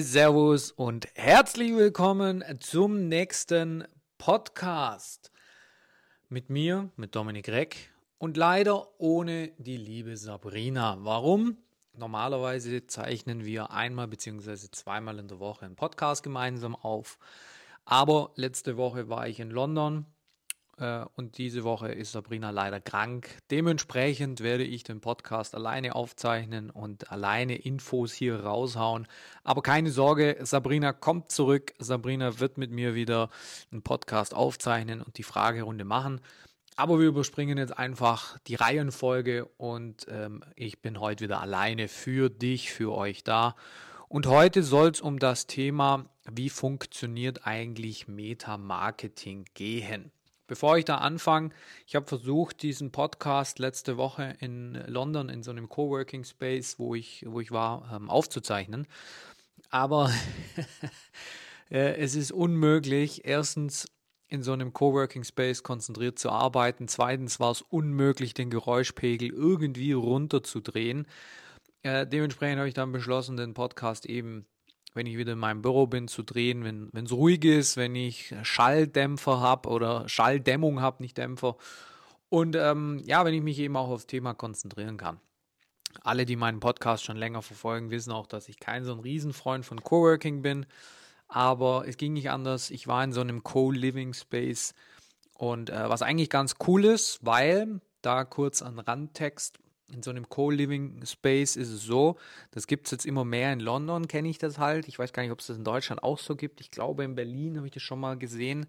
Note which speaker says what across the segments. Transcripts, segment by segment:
Speaker 1: Servus und herzlich willkommen zum nächsten Podcast. Mit mir, mit Dominik Reck und leider ohne die liebe Sabrina. Warum? Normalerweise zeichnen wir einmal bzw. zweimal in der Woche einen Podcast gemeinsam auf. Aber letzte Woche war ich in London und diese Woche ist Sabrina leider krank. Dementsprechend werde ich den Podcast alleine aufzeichnen und alleine Infos hier raushauen. Aber keine Sorge, Sabrina kommt zurück. Sabrina wird mit mir wieder einen Podcast aufzeichnen und die Fragerunde machen. Aber wir überspringen jetzt einfach die Reihenfolge und ähm, ich bin heute wieder alleine für dich, für euch da. Und heute soll es um das Thema, wie funktioniert eigentlich Meta-Marketing gehen. Bevor ich da anfange, ich habe versucht, diesen Podcast letzte Woche in London in so einem Coworking Space, wo ich, wo ich war, ähm, aufzuzeichnen. Aber äh, es ist unmöglich, erstens in so einem Coworking Space konzentriert zu arbeiten. Zweitens war es unmöglich, den Geräuschpegel irgendwie runterzudrehen. Äh, dementsprechend habe ich dann beschlossen, den Podcast eben wenn ich wieder in meinem Büro bin, zu drehen, wenn es ruhig ist, wenn ich Schalldämpfer habe oder Schalldämmung habe, nicht Dämpfer. Und ähm, ja, wenn ich mich eben auch aufs Thema konzentrieren kann. Alle, die meinen Podcast schon länger verfolgen, wissen auch, dass ich kein so ein Riesenfreund von Coworking bin. Aber es ging nicht anders. Ich war in so einem Co-Living Space und äh, was eigentlich ganz cool ist, weil da kurz an Randtext, in so einem Co-Living Space ist es so, das gibt es jetzt immer mehr in London, kenne ich das halt. Ich weiß gar nicht, ob es das in Deutschland auch so gibt. Ich glaube, in Berlin habe ich das schon mal gesehen.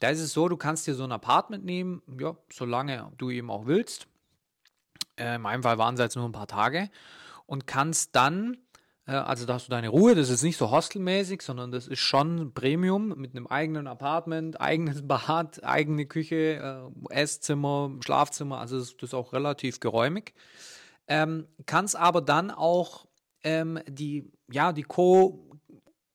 Speaker 1: Da ist es so, du kannst dir so ein Apartment nehmen, ja, solange du eben auch willst. Äh, in meinem Fall waren es jetzt nur ein paar Tage und kannst dann also da hast du deine Ruhe, das ist nicht so hostelmäßig, sondern das ist schon Premium mit einem eigenen Apartment, eigenes Bad, eigene Küche, äh, Esszimmer, Schlafzimmer, also das, das ist auch relativ geräumig. Ähm, kannst aber dann auch ähm, die, ja, die Co-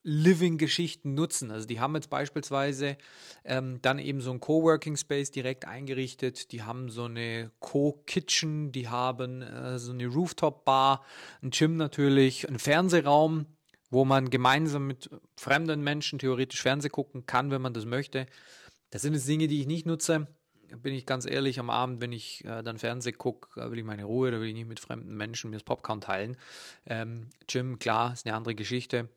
Speaker 1: Living-Geschichten nutzen. Also die haben jetzt beispielsweise ähm, dann eben so ein Coworking Space direkt eingerichtet. Die haben so eine Co-Kitchen, die haben äh, so eine Rooftop-Bar, ein Gym natürlich, einen Fernsehraum, wo man gemeinsam mit fremden Menschen theoretisch Fernseh gucken kann, wenn man das möchte. Das sind jetzt Dinge, die ich nicht nutze. Bin ich ganz ehrlich, am Abend, wenn ich äh, dann Fernseh gucke, will ich meine Ruhe, da will ich nicht mit fremden Menschen mir das Popcorn teilen. Ähm, Gym, klar, ist eine andere Geschichte.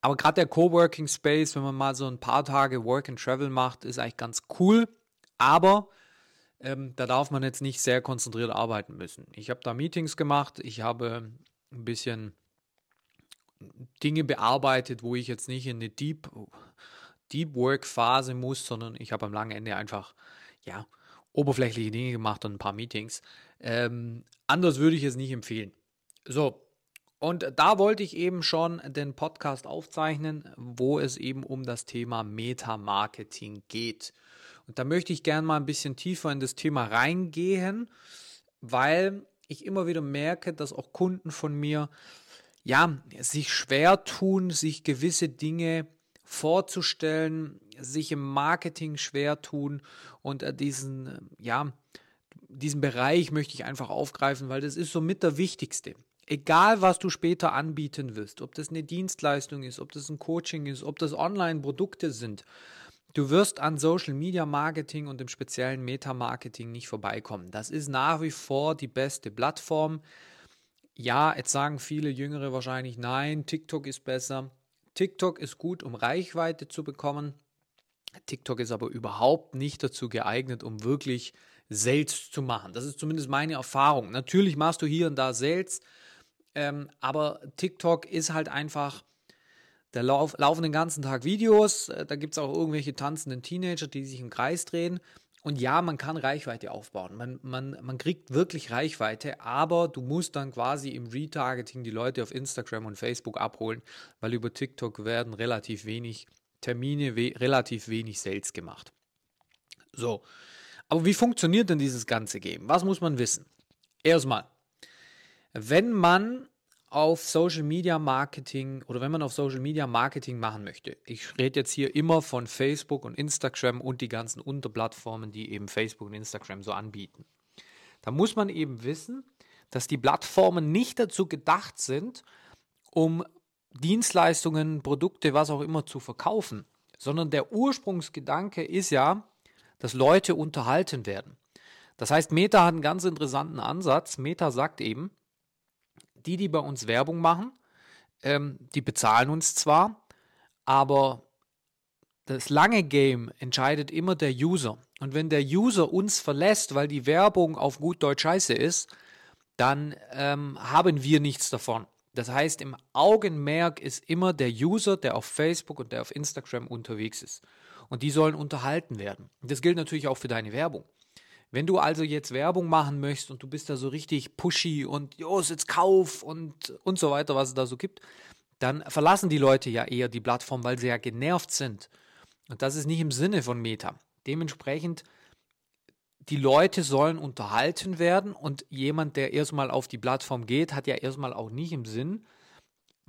Speaker 1: Aber gerade der Coworking Space, wenn man mal so ein paar Tage Work and Travel macht, ist eigentlich ganz cool. Aber ähm, da darf man jetzt nicht sehr konzentriert arbeiten müssen. Ich habe da Meetings gemacht, ich habe ein bisschen Dinge bearbeitet, wo ich jetzt nicht in eine Deep, Deep Work Phase muss, sondern ich habe am langen Ende einfach, ja, oberflächliche Dinge gemacht und ein paar Meetings. Ähm, anders würde ich es nicht empfehlen. So, und da wollte ich eben schon den Podcast aufzeichnen, wo es eben um das Thema Meta-Marketing geht. Und da möchte ich gerne mal ein bisschen tiefer in das Thema reingehen, weil ich immer wieder merke, dass auch Kunden von mir ja sich schwer tun, sich gewisse Dinge vorzustellen, sich im Marketing schwer tun und äh, diesen ja diesen Bereich möchte ich einfach aufgreifen, weil das ist so mit der wichtigste. Egal, was du später anbieten wirst, ob das eine Dienstleistung ist, ob das ein Coaching ist, ob das Online-Produkte sind, du wirst an Social Media Marketing und im speziellen Meta-Marketing nicht vorbeikommen. Das ist nach wie vor die beste Plattform. Ja, jetzt sagen viele Jüngere wahrscheinlich, nein, TikTok ist besser. TikTok ist gut, um Reichweite zu bekommen. TikTok ist aber überhaupt nicht dazu geeignet, um wirklich Sales zu machen. Das ist zumindest meine Erfahrung. Natürlich machst du hier und da Sales, ähm, aber TikTok ist halt einfach, da lauf, laufen den ganzen Tag Videos, äh, da gibt es auch irgendwelche tanzenden Teenager, die sich im Kreis drehen. Und ja, man kann Reichweite aufbauen. Man, man, man kriegt wirklich Reichweite, aber du musst dann quasi im Retargeting die Leute auf Instagram und Facebook abholen, weil über TikTok werden relativ wenig Termine, we relativ wenig Sales gemacht. So. Aber wie funktioniert denn dieses ganze Game? Was muss man wissen? Erstmal, wenn man auf Social Media Marketing oder wenn man auf Social Media Marketing machen möchte, ich rede jetzt hier immer von Facebook und Instagram und die ganzen Unterplattformen, die eben Facebook und Instagram so anbieten. Da muss man eben wissen, dass die Plattformen nicht dazu gedacht sind, um Dienstleistungen, Produkte, was auch immer zu verkaufen, sondern der Ursprungsgedanke ist ja, dass Leute unterhalten werden. Das heißt, Meta hat einen ganz interessanten Ansatz. Meta sagt eben, die, die bei uns Werbung machen, ähm, die bezahlen uns zwar, aber das lange Game entscheidet immer der User. Und wenn der User uns verlässt, weil die Werbung auf gut Deutsch scheiße ist, dann ähm, haben wir nichts davon. Das heißt, im Augenmerk ist immer der User, der auf Facebook und der auf Instagram unterwegs ist. Und die sollen unterhalten werden. Das gilt natürlich auch für deine Werbung. Wenn du also jetzt Werbung machen möchtest und du bist da so richtig pushy und jo, jetzt kauf und, und so weiter, was es da so gibt, dann verlassen die Leute ja eher die Plattform, weil sie ja genervt sind. Und das ist nicht im Sinne von Meta. Dementsprechend, die Leute sollen unterhalten werden und jemand, der erstmal auf die Plattform geht, hat ja erstmal auch nicht im Sinn,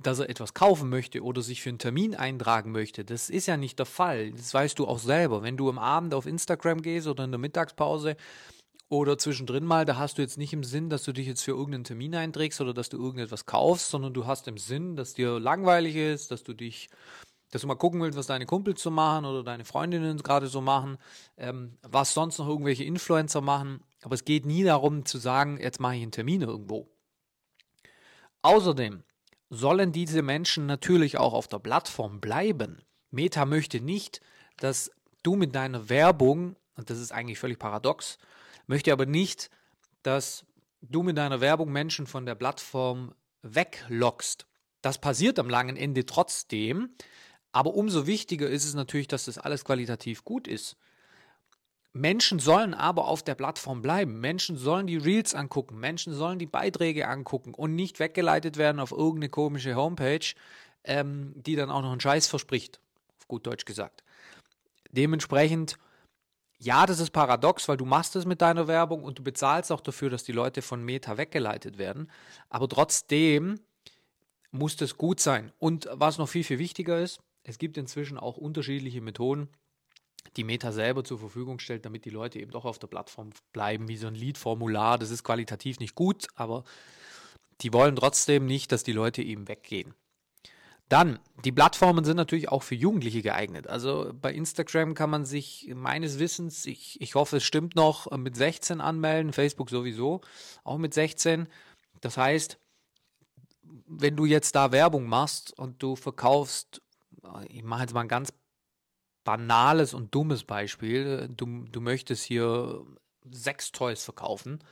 Speaker 1: dass er etwas kaufen möchte oder sich für einen Termin eintragen möchte. Das ist ja nicht der Fall. Das weißt du auch selber. Wenn du am Abend auf Instagram gehst oder in der Mittagspause oder zwischendrin mal, da hast du jetzt nicht im Sinn, dass du dich jetzt für irgendeinen Termin einträgst oder dass du irgendetwas kaufst, sondern du hast im Sinn, dass dir langweilig ist, dass du dich dass du mal gucken willst, was deine Kumpels so machen oder deine Freundinnen gerade so machen, ähm, was sonst noch irgendwelche Influencer machen. Aber es geht nie darum zu sagen, jetzt mache ich einen Termin irgendwo. Außerdem sollen diese Menschen natürlich auch auf der Plattform bleiben. Meta möchte nicht, dass du mit deiner Werbung, und das ist eigentlich völlig paradox, möchte aber nicht, dass du mit deiner Werbung Menschen von der Plattform weglockst. Das passiert am langen Ende trotzdem, aber umso wichtiger ist es natürlich, dass das alles qualitativ gut ist. Menschen sollen aber auf der Plattform bleiben. Menschen sollen die Reels angucken. Menschen sollen die Beiträge angucken und nicht weggeleitet werden auf irgendeine komische Homepage, ähm, die dann auch noch einen Scheiß verspricht. Auf gut Deutsch gesagt. Dementsprechend, ja, das ist paradox, weil du machst es mit deiner Werbung und du bezahlst auch dafür, dass die Leute von Meta weggeleitet werden. Aber trotzdem muss das gut sein. Und was noch viel, viel wichtiger ist, es gibt inzwischen auch unterschiedliche Methoden, die Meta selber zur Verfügung stellt, damit die Leute eben doch auf der Plattform bleiben, wie so ein Lead-Formular. Das ist qualitativ nicht gut, aber die wollen trotzdem nicht, dass die Leute eben weggehen. Dann, die Plattformen sind natürlich auch für Jugendliche geeignet. Also bei Instagram kann man sich meines Wissens, ich, ich hoffe, es stimmt noch, mit 16 anmelden, Facebook sowieso, auch mit 16. Das heißt, wenn du jetzt da Werbung machst und du verkaufst ich mache jetzt mal ein ganz banales und dummes Beispiel. Du, du möchtest hier Sextoys verkaufen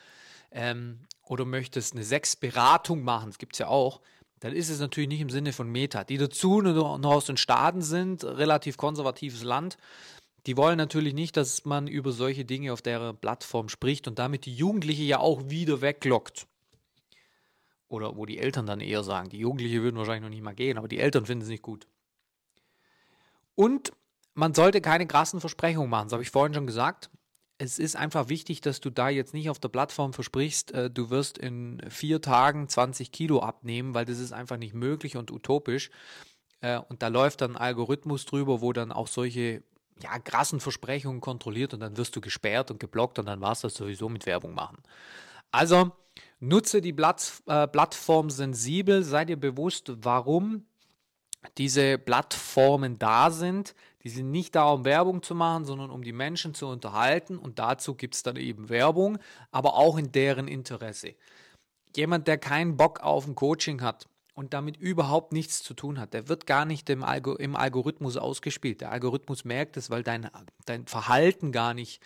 Speaker 1: ähm, oder möchtest eine Sexberatung machen, das gibt es ja auch, dann ist es natürlich nicht im Sinne von Meta. Die dazu noch aus den Staaten sind, relativ konservatives Land, die wollen natürlich nicht, dass man über solche Dinge auf der Plattform spricht und damit die Jugendliche ja auch wieder weglockt. Oder wo die Eltern dann eher sagen, die Jugendliche würden wahrscheinlich noch nicht mal gehen, aber die Eltern finden es nicht gut. Und man sollte keine krassen Versprechungen machen, das habe ich vorhin schon gesagt. Es ist einfach wichtig, dass du da jetzt nicht auf der Plattform versprichst, äh, du wirst in vier Tagen 20 Kilo abnehmen, weil das ist einfach nicht möglich und utopisch. Äh, und da läuft dann ein Algorithmus drüber, wo dann auch solche ja, krassen Versprechungen kontrolliert und dann wirst du gesperrt und geblockt und dann war es das sowieso mit Werbung machen. Also nutze die Platt, äh, Plattform sensibel, sei dir bewusst, warum diese Plattformen da sind. Die sind nicht da, um Werbung zu machen, sondern um die Menschen zu unterhalten. Und dazu gibt es dann eben Werbung, aber auch in deren Interesse. Jemand, der keinen Bock auf ein Coaching hat und damit überhaupt nichts zu tun hat, der wird gar nicht im, Algo im Algorithmus ausgespielt. Der Algorithmus merkt es, weil dein, dein Verhalten gar nicht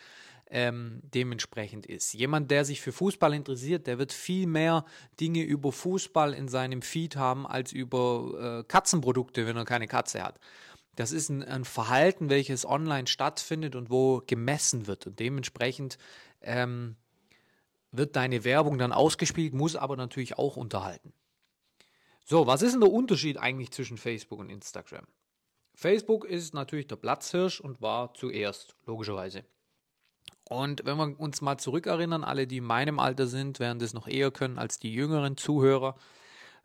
Speaker 1: ähm, dementsprechend ist. Jemand, der sich für Fußball interessiert, der wird viel mehr Dinge über Fußball in seinem Feed haben als über äh, Katzenprodukte, wenn er keine Katze hat. Das ist ein, ein, Verhalten, welches online stattfindet und wo gemessen wird. Und dementsprechend ähm, wird deine Werbung dann ausgespielt, muss aber natürlich auch unterhalten. So, was ist denn der Unterschied eigentlich zwischen Facebook und Instagram? Facebook ist natürlich der Platzhirsch und war zuerst, logischerweise. Und wenn wir uns mal zurückerinnern, alle, die in meinem Alter sind, werden das noch eher können als die jüngeren Zuhörer.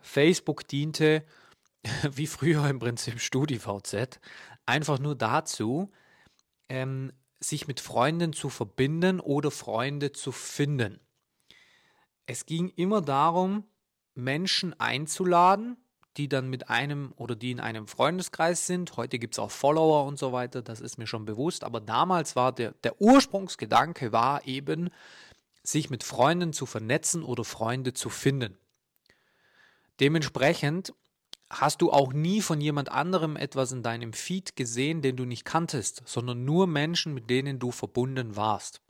Speaker 1: Facebook diente, wie früher im Prinzip StudiVZ, einfach nur dazu, ähm, sich mit Freunden zu verbinden oder Freunde zu finden. Es ging immer darum, Menschen einzuladen, die dann mit einem oder die in einem Freundeskreis sind. Heute gibt es auch Follower und so weiter, das ist mir schon bewusst. Aber damals war der, der Ursprungsgedanke war eben, sich mit Freunden zu vernetzen oder Freunde zu finden. Dementsprechend hast du auch nie von jemand anderem etwas in deinem Feed gesehen, den du nicht kanntest, sondern nur Menschen, mit denen du verbunden warst.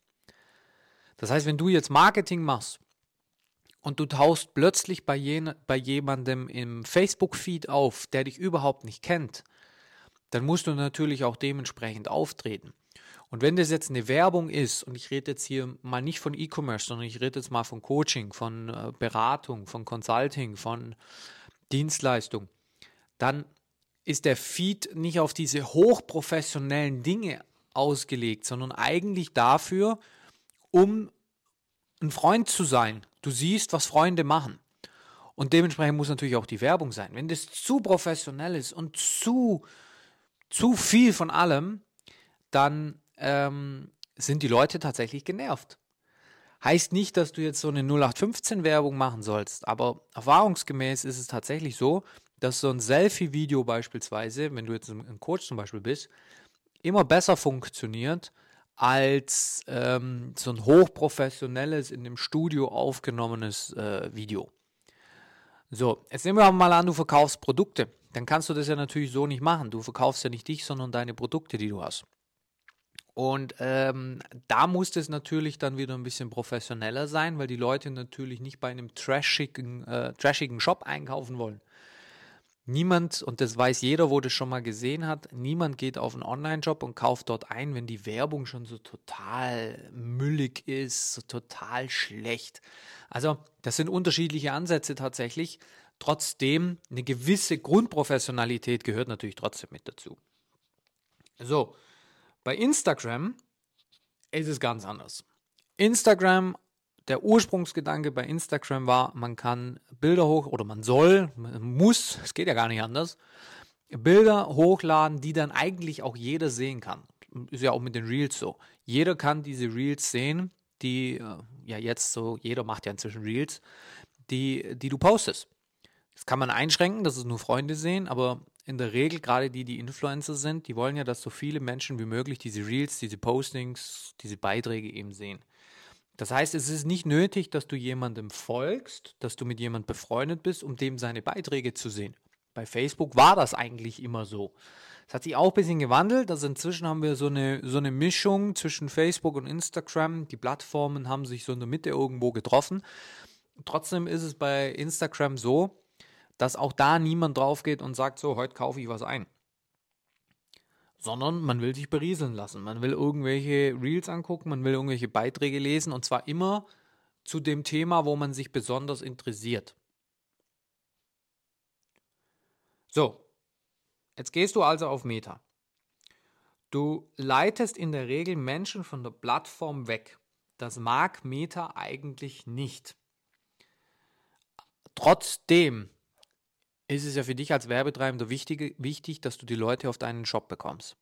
Speaker 1: Das heißt, wenn du jetzt Marketing machst und du tauchst plötzlich bei, jen, bei jemandem im Facebook-Feed auf, der dich überhaupt nicht kennt, dann musst du natürlich auch dementsprechend auftreten. Und wenn das jetzt eine Werbung ist, und ich rede jetzt hier mal nicht von E-Commerce, sondern ich rede jetzt mal von Coaching, von äh, Beratung, von Consulting, von Dienstleistung, dann ist der Feed nicht auf diese hochprofessionellen Dinge ausgelegt, sondern eigentlich dafür, um ein Freund zu sein. Du siehst, was Freunde machen. Und dementsprechend muss natürlich auch die Werbung sein. Wenn das zu professionell ist und zu, zu viel von allem, dann ähm, sind die Leute tatsächlich genervt. Heißt nicht, dass du jetzt so eine 0815-Werbung machen sollst, aber erfahrungsgemäß ist es tatsächlich so, dass so ein Selfie-Video beispielsweise, wenn du jetzt ein Coach zum Beispiel bist, immer besser funktioniert als ähm, so ein hochprofessionelles, in dem Studio aufgenommenes äh, Video. So, jetzt nehmen wir mal an, du verkaufst Produkte. Dann kannst du das ja natürlich so nicht machen. Du verkaufst ja nicht dich, sondern deine Produkte, die du hast. Und ähm, da muss es natürlich dann wieder ein bisschen professioneller sein, weil die Leute natürlich nicht bei einem trashigen, äh, trashigen Shop einkaufen wollen. Niemand, und das weiß jeder, wo das schon mal gesehen hat, niemand geht auf einen Online-Shop und kauft dort ein, wenn die Werbung schon so total müllig ist, so total schlecht. Also, das sind unterschiedliche Ansätze tatsächlich. Trotzdem, eine gewisse Grundprofessionalität gehört natürlich trotzdem mit dazu. So, bei Instagram ist es ganz anders. Instagram, der Ursprungsgedanke bei Instagram war, man kann Bilder hoch oder man soll, man muss, es geht ja gar nicht anders, Bilder hochladen, die dann eigentlich auch jeder sehen kann. Ist ja auch mit den Reels so. Jeder kann diese Reels sehen, die äh, ja jetzt so, jeder macht ja inzwischen Reels, die, die du postest. Das kann man einschränken, dass es nur Freunde sehen, aber in der Regel, gerade die, die Influencer sind, die wollen ja, dass so viele Menschen wie möglich diese Reels, diese Postings, diese Beiträge eben sehen. Das heißt, es ist nicht nötig, dass du jemandem folgst, dass du mit jemandem befreundet bist, um dem seine Beiträge zu sehen. Bei Facebook war das eigentlich immer so. Es hat sich auch ein bisschen gewandelt. Also inzwischen haben wir so eine, so eine Mischung zwischen Facebook und Instagram. Die Plattformen haben sich so in der Mitte irgendwo getroffen. Trotzdem ist es bei Instagram so, dass auch da niemand drauf geht und sagt so, heute kaufe ich was ein. Sondern man will sich berieseln lassen. Man will irgendwelche Reels angucken, man will irgendwelche Beiträge lesen und zwar immer zu dem Thema, wo man sich besonders interessiert. So, jetzt gehst du also auf Meta. Du leitest in der Regel Menschen von der Plattform weg. Das mag Meta eigentlich nicht. Trotzdem ist es ja für dich als Werbetreibender wichtig, wichtig, dass du die Leute auf deinen Shop bekommst.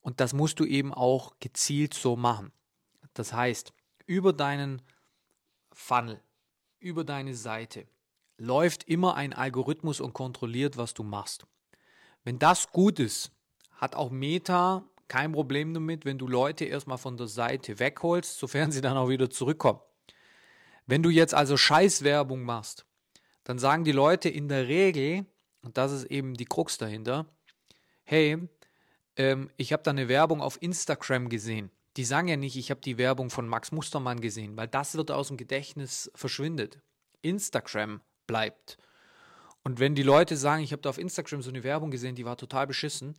Speaker 1: Und das musst du eben auch gezielt so machen. Das heißt, über deinen Funnel, über deine Seite läuft immer ein Algorithmus und kontrolliert, was du machst. Wenn das gut ist, hat auch Meta kein Problem damit, wenn du Leute erstmal von der Seite wegholst, sofern sie dann auch wieder zurückkommen. Wenn du jetzt also Scheißwerbung machst, dann sagen die Leute in der Regel, und das ist eben die Krux dahinter, hey, ähm, ich habe da eine Werbung auf Instagram gesehen. Die sagen ja nicht, ich habe die Werbung von Max Mustermann gesehen, weil das wird aus dem Gedächtnis verschwindet. Instagram bleibt. Und wenn die Leute sagen, ich habe da auf Instagram so eine Werbung gesehen, die war total beschissen,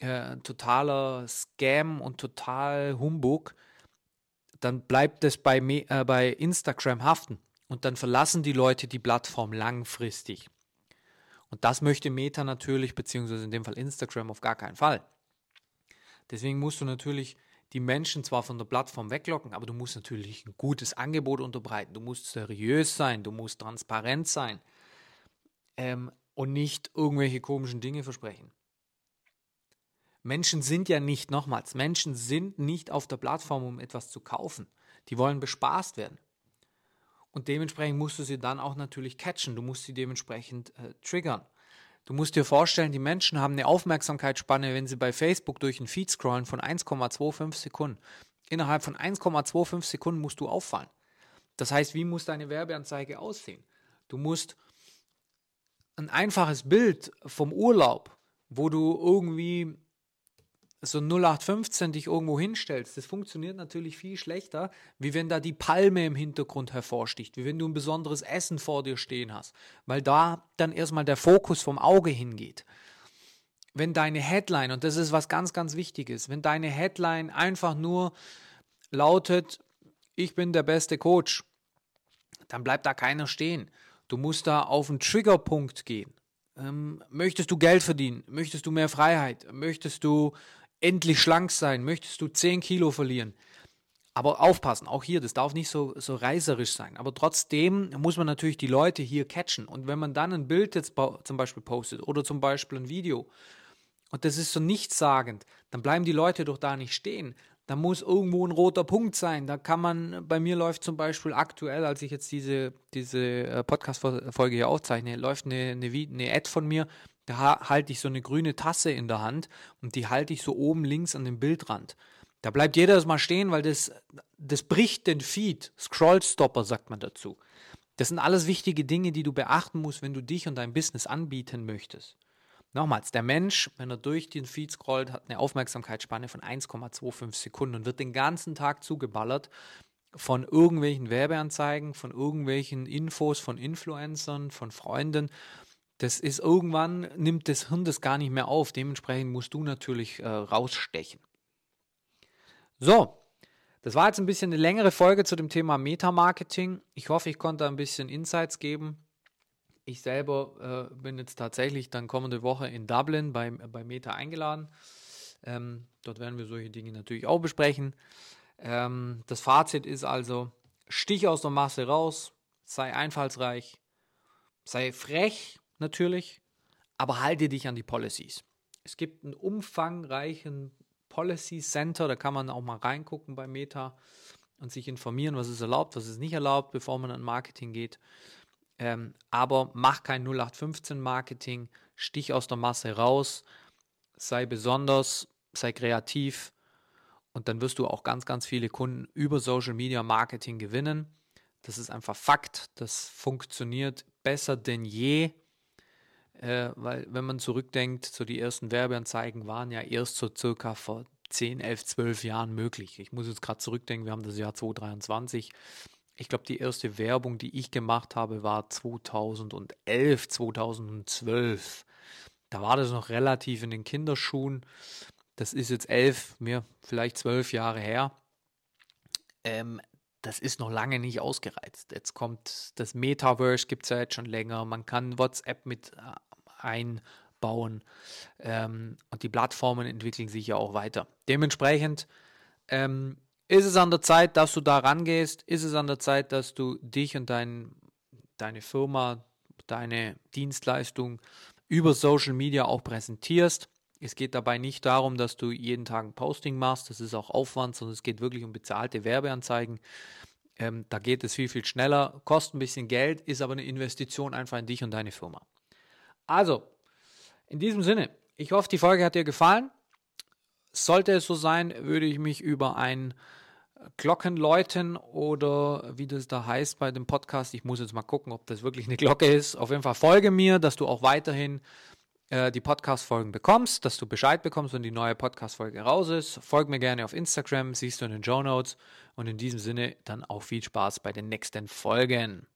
Speaker 1: äh, totaler Scam und total Humbug, dann bleibt es bei, äh, bei Instagram haften. Und dann verlassen die Leute die Plattform langfristig. Und das möchte Meta natürlich, beziehungsweise in dem Fall Instagram, auf gar keinen Fall. Deswegen musst du natürlich die Menschen zwar von der Plattform weglocken, aber du musst natürlich ein gutes Angebot unterbreiten. Du musst seriös sein, du musst transparent sein ähm, und nicht irgendwelche komischen Dinge versprechen. Menschen sind ja nicht, nochmals, Menschen sind nicht auf der Plattform, um etwas zu kaufen. Die wollen bespaßt werden. Und dementsprechend musst du sie dann auch natürlich catchen. Du musst sie dementsprechend äh, triggern. Du musst dir vorstellen, die Menschen haben eine Aufmerksamkeitsspanne, wenn sie bei Facebook durch den Feed scrollen, von 1,25 Sekunden. Innerhalb von 1,25 Sekunden musst du auffallen. Das heißt, wie muss deine Werbeanzeige aussehen? Du musst ein einfaches Bild vom Urlaub, wo du irgendwie so 0815 dich irgendwo hinstellst, das funktioniert natürlich viel schlechter, wie wenn da die Palme im Hintergrund hervorsticht, wie wenn du ein besonderes Essen vor dir stehen hast, weil da dann erstmal der Fokus vom Auge hingeht. Wenn deine Headline, und das ist was ganz, ganz Wichtiges, wenn deine Headline einfach nur lautet, ich bin der beste Coach, dann bleibt da keiner stehen. Du musst da auf einen Triggerpunkt gehen. Ähm, möchtest du Geld verdienen? Möchtest du mehr Freiheit? Möchtest du endlich schlank sein? Möchtest du 10 Kilo verlieren? Aber aufpassen, auch hier, das darf nicht so, so reißerisch sein. Aber trotzdem muss man natürlich die Leute hier catchen. Und wenn man dann ein Bild jetzt zum Beispiel postet oder zum Beispiel ein Video und das ist so nichtssagend, dann bleiben die Leute doch da nicht stehen. Da muss irgendwo ein roter Punkt sein. Da kann man, bei mir läuft zum Beispiel aktuell, als ich jetzt diese, diese äh, Podcast-Folge hier aufzeichne, läuft eine, eine, eine Ad von mir, da halte ich so eine grüne Tasse in der Hand und die halte ich so oben links an dem Bildrand. Da bleibt jeder mal stehen, weil das, das bricht den Feed. Scrollstopper sagt man dazu. Das sind alles wichtige Dinge, die du beachten musst, wenn du dich und dein Business anbieten möchtest. Nochmals, der Mensch, wenn er durch den Feed scrollt, hat eine Aufmerksamkeitsspanne von 1,25 Sekunden und wird den ganzen Tag zugeballert von irgendwelchen Werbeanzeigen, von irgendwelchen Infos von Influencern, von Freunden das ist irgendwann, nimmt das Hirn das gar nicht mehr auf. Dementsprechend musst du natürlich äh, rausstechen. So, das war jetzt ein bisschen eine längere Folge zu dem Thema Meta-Marketing. Ich hoffe, ich konnte ein bisschen Insights geben. Ich selber äh, bin jetzt tatsächlich dann kommende Woche in Dublin bei, bei Meta eingeladen. Ähm, dort werden wir solche Dinge natürlich auch besprechen. Ähm, das Fazit ist also, stich aus der Masse raus, sei einfallsreich, sei frech, natürlich, aber halte dich an die Policies. Es gibt einen umfangreichen Policy Center, da kann man auch mal reingucken bei Meta und sich informieren, was ist erlaubt, was ist nicht erlaubt, bevor man an Marketing geht. Ähm, aber mach kein 0815 Marketing, stich aus der Masse raus, sei besonders, sei kreativ und dann wirst du auch ganz, ganz viele Kunden über Social Media Marketing gewinnen. Das ist einfach Fakt, das funktioniert besser denn je äh, weil wenn man zurückdenkt, so die ersten Werbeanzeigen waren ja erst so circa vor 10, 11, 12 Jahren möglich. Ich muss jetzt gerade zurückdenken, wir haben das Jahr 2023. Ich glaube, die erste Werbung, die ich gemacht habe, war 2011, 2012. Da war das noch relativ in den Kinderschuhen. Das ist jetzt elf, mir vielleicht zwölf Jahre her. Ähm, das ist noch lange nicht ausgereizt. Jetzt kommt das Metaverse, gibt es ja jetzt schon länger. Man kann WhatsApp mit äh, einbauen ähm, und die Plattformen entwickeln sich ja auch weiter. Dementsprechend ähm, ist es an der Zeit, dass du da rangehst, ist es an der Zeit, dass du dich und dein, deine Firma, deine Dienstleistung über Social Media auch präsentierst. Es geht dabei nicht darum, dass du jeden Tag ein Posting machst, das ist auch Aufwand, sondern es geht wirklich um bezahlte Werbeanzeigen. Ähm, da geht es viel, viel schneller, kostet ein bisschen Geld, ist aber eine Investition einfach in dich und deine Firma. Also, in diesem Sinne, ich hoffe, die Folge hat dir gefallen. Sollte es so sein, würde ich mich über ein Glockenläuten oder wie das da heißt bei dem Podcast, ich muss jetzt mal gucken, ob das wirklich eine Glocke ist. Auf jeden Fall folge mir, dass du auch weiterhin äh, die Podcast-Folgen bekommst, dass du Bescheid bekommst, wenn die neue Podcast-Folge raus ist. Folg mir gerne auf Instagram, siehst du in den Show Notes. Und in diesem Sinne dann auch viel Spaß bei den nächsten Folgen.